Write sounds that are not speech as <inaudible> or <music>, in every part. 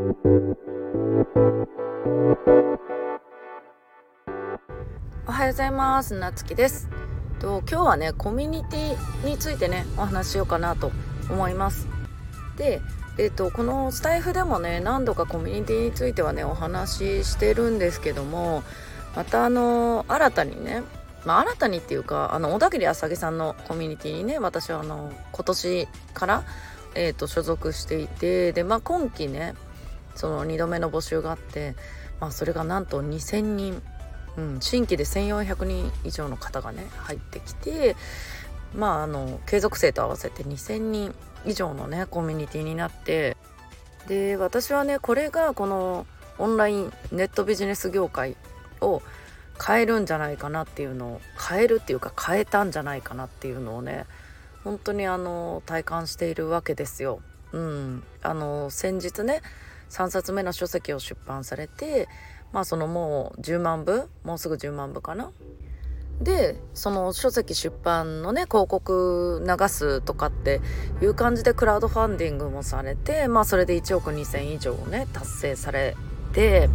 おはようございます。なつきです。と今日はねコミュニティについてねお話ししようかなと思います。でえっとこのスタイフでもね何度かコミュニティについてはねお話ししてるんですけどもまたあの新たにねまあ、新たにっていうかあの小田切あさぎさんのコミュニティにね私はあの今年から、えーと、所属していてで、まあ、今期ねその2度目の募集があって、まあ、それがなんと2,000人、うん、新規で1,400人以上の方がね入ってきてまああの継続生と合わせて2,000人以上のねコミュニティになってで私はねこれがこのオンラインネットビジネス業界を変えるんじゃないかなっていうのを変えるっていうか変えたんじゃないかなっていうのをね本当にあの体感しているわけですよ。うん、あの先日ね3冊目の書籍を出版されてまあそのもう10万部もうすぐ10万部かなでその書籍出版のね広告流すとかっていう感じでクラウドファンディングもされてまあそれで1億2,000以上ね達成されて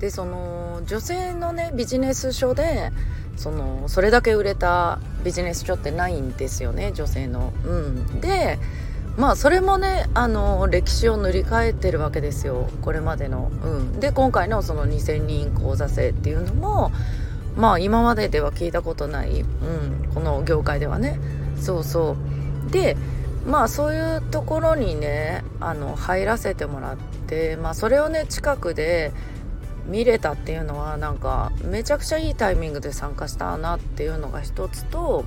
でその女性のねビジネス書でそのそれだけ売れたビジネス書ってないんですよね女性の。うん、でまあそれもねあの歴史を塗り替えてるわけですよ。これまでの。うん、で今回のその2,000人講座制っていうのもまあ今まででは聞いたことない、うん、この業界ではね。そうそう。でまあそういうところにねあの入らせてもらってまあそれをね近くで見れたっていうのはなんかめちゃくちゃいいタイミングで参加したなっていうのが一つと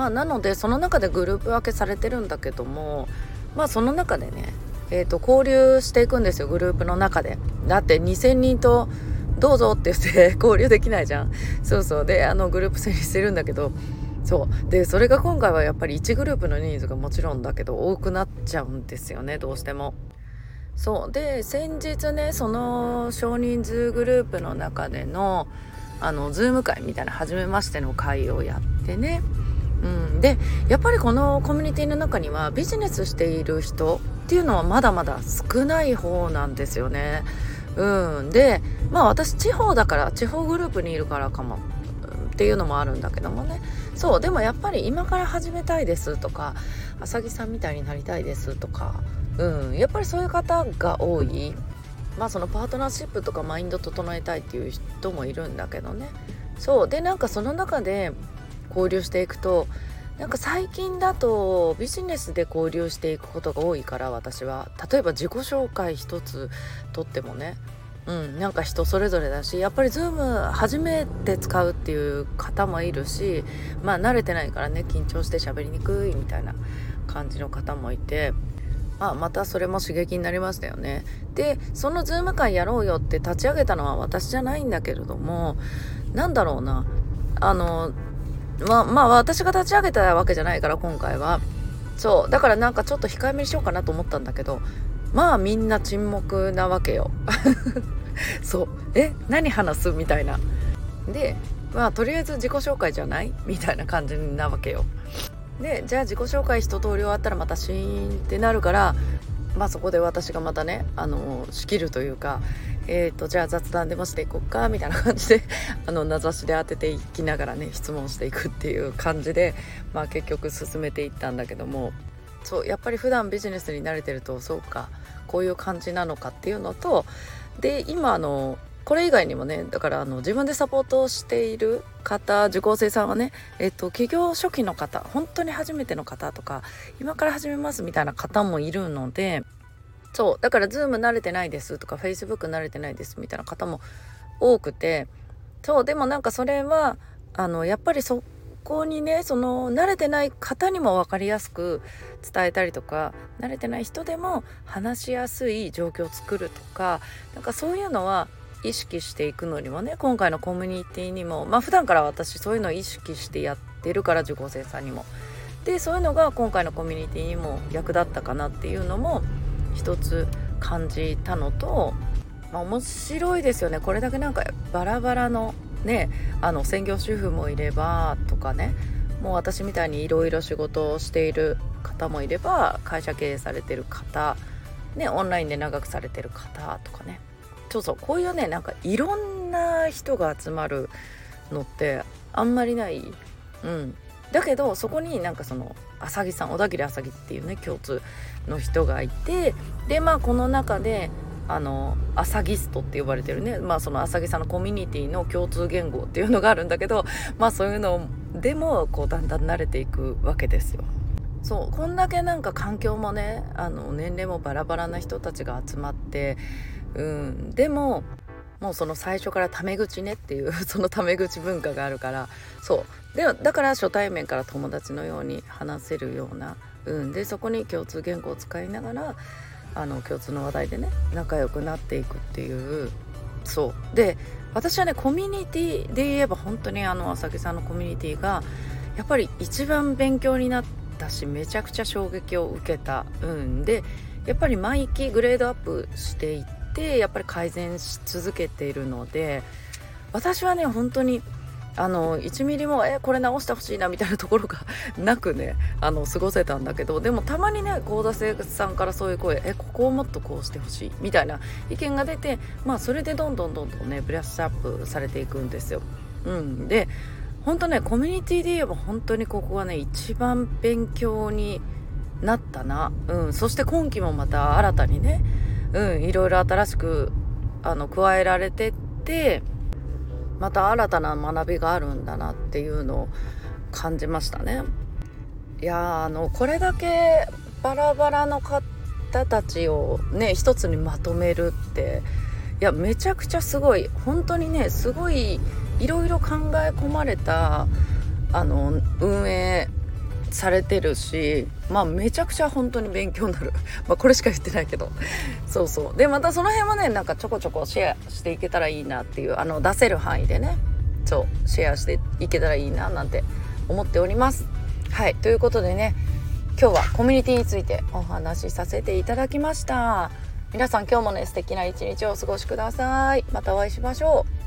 まあなのでその中でグループ分けされてるんだけどもまあその中でねえーと、交流していくんですよグループの中で。だって2,000人とどうぞって言って <laughs> 交流できないじゃん。そうそう。であのグループ制にしてるんだけどそう。でそれが今回はやっぱり1グループの人数がもちろんだけど多くなっちゃうんですよねどうしても。そう。で先日ねその少人数グループの中でのあのズーム会みたいな初めましての会をやってねうん、でやっぱりこのコミュニティの中にはビジネスしている人っていうのはまだまだ少ない方なんですよね。うん、でまあ私地方だから地方グループにいるからかも。っていうのもあるんだけどもね。そう。でもやっぱり今から始めたいですとかあさぎさんみたいになりたいですとか、うん、やっぱりそういう方が多い。まあそのパートナーシップとかマインド整えたいっていう人もいるんだけどね。そう。でなんかその中で交流していくとなんか最近だとビジネスで交流していくことが多いから私は。例えば自己紹介一つとってもねうん、なんか人それぞれだしやっぱり Zoom 初めて使うっていう方もいるしまあ慣れてないからね緊張して喋りにくいみたいな感じの方もいて、まあ、またそれも刺激になりましたよね。でその Zoom 会やろうよって立ち上げたのは私じゃないんだけれども何だろうな。あのままあ私が立ち上げたわけじゃないから今回は。そう。だからなんかちょっと控えめにしようかなと思ったんだけどまあみんな沈黙なわけよ。<laughs> そう。え？何話す？みたいな。でまあとりあえず自己紹介じゃない？みたいな感じなわけよ。でじゃあ自己紹介一通り終わったらまたシーンってなるからまあそこで私がまたねあの仕切るというかえーと、じゃあ雑談でもしていこうかみたいな感じで <laughs> あの名指しで当てていきながらね質問していくっていう感じで、まあ、結局進めていったんだけどもそうやっぱり普段ビジネスに慣れてるとそうかこういう感じなのかっていうのとで今あのこれ以外にもねだからあの自分でサポートをしている方受講生さんはね、えっと、起業初期の方本当に初めての方とか今から始めますみたいな方もいるのでそうだから Zoom 慣れてないですとか Facebook 慣れてないですみたいな方も多くてそうでもなんかそれはあのやっぱりそこにねその慣れてない方にも分かりやすく伝えたりとか慣れてない人でも話しやすい状況を作るとかなんかそういうのは意識していくのにもね今回のコミュニティにもまあ普段から私そういうのを意識してやってるから受講生さんにも。でそういうのが今回のコミュニティにも役立ったかなっていうのも一つ感じたのと、まあ、面白いですよね。これだけなんかバラバラのねあの専業主婦もいればとかね。もう私みたいにいろいろ仕事をしている方もいれば会社経営されてる方ねオンラインで長くされてる方とかね。そうそう。こういうねなんかいろんな人が集まるのってあんまりない、うん、だけどそこになんかその浅木さん小田切浅木っていうね共通の人がいてでまあこの中であのアサギストって呼ばれてるねまあそのアサギさんのコミュニティの共通言語っていうのがあるんだけどまあそういうのでもこうだんだん慣れていくわけですよ。そうこんだけなんか環境もねあの年齢もバラバラな人たちが集まってうんでももうその最初からタメ口ねっていう <laughs> そのタメ口文化があるから。そう。でだから初対面から友達のように話せるような、うん、でそこに共通言語を使いながらあの共通の話題でね仲良くなっていくっていう。そう。で私はねコミュニティで言えば本当にあの浅木さんのコミュニティがやっぱり一番勉強になったしめちゃくちゃ衝撃を受けたうんでやっぱり毎期グレードアップしていってやっぱり改善し続けているので私はね本当にあの1ミリもえこれ直してほしいなみたいなところが <laughs> なくねあの過ごせたんだけどでもたまにね幸田生活さんからそういう声えここをもっとこうしてほしいみたいな意見が出てまあそれでどんどんどんどんねブラッシュアップされていくんですよ。うん、で本当ねコミュニティで言えば本当にここがね一番勉強になったな、うん、そして今期もまた新たにね、うん、いろいろ新しくあの加えられてってまた新たな学びがあるんだなっていうのを感じましたね。いやあのこれだけバラバラの方たちをね一つにまとめるっていやめちゃくちゃすごい本当にねすごいいろいろ考え込まれたあの運営されてるしまあめちゃくちゃ本当に勉強になる。<laughs> まあこれしか言ってないけど。そうそう。でまたその辺はねなんかちょこちょこシェアしていけたらいいなっていうあの出せる範囲でね。そうシェアしていけたらいいななんて思っております。はい。ということでね今日はコミュニティについてお話しさせていただきました。皆さん今日もね素敵な一日をお過ごしください。またお会いしましょう。